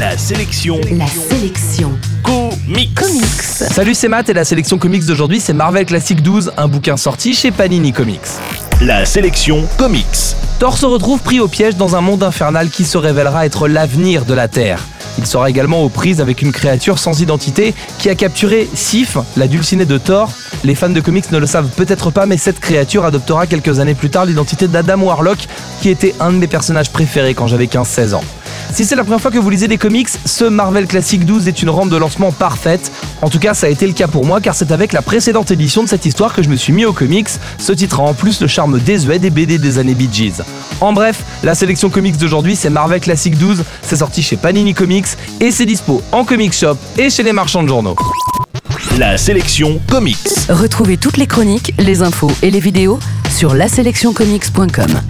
La sélection. La sélection. Comics. Comics. Salut, c'est Matt et la sélection comics d'aujourd'hui, c'est Marvel Classic 12, un bouquin sorti chez Panini Comics. La sélection comics. Thor se retrouve pris au piège dans un monde infernal qui se révélera être l'avenir de la Terre. Il sera également aux prises avec une créature sans identité qui a capturé Sif, la dulcinée de Thor. Les fans de comics ne le savent peut-être pas, mais cette créature adoptera quelques années plus tard l'identité d'Adam Warlock, qui était un de mes personnages préférés quand j'avais 15-16 ans. Si c'est la première fois que vous lisez des comics, ce Marvel Classic 12 est une rampe de lancement parfaite. En tout cas, ça a été le cas pour moi car c'est avec la précédente édition de cette histoire que je me suis mis aux comics. Ce titre a en plus le charme désuet des BD des années Bee Gees. En bref, la sélection comics d'aujourd'hui, c'est Marvel Classic 12. C'est sorti chez Panini Comics et c'est dispo en comic shop et chez les marchands de journaux. La sélection comics. Retrouvez toutes les chroniques, les infos et les vidéos sur laselectioncomics.com.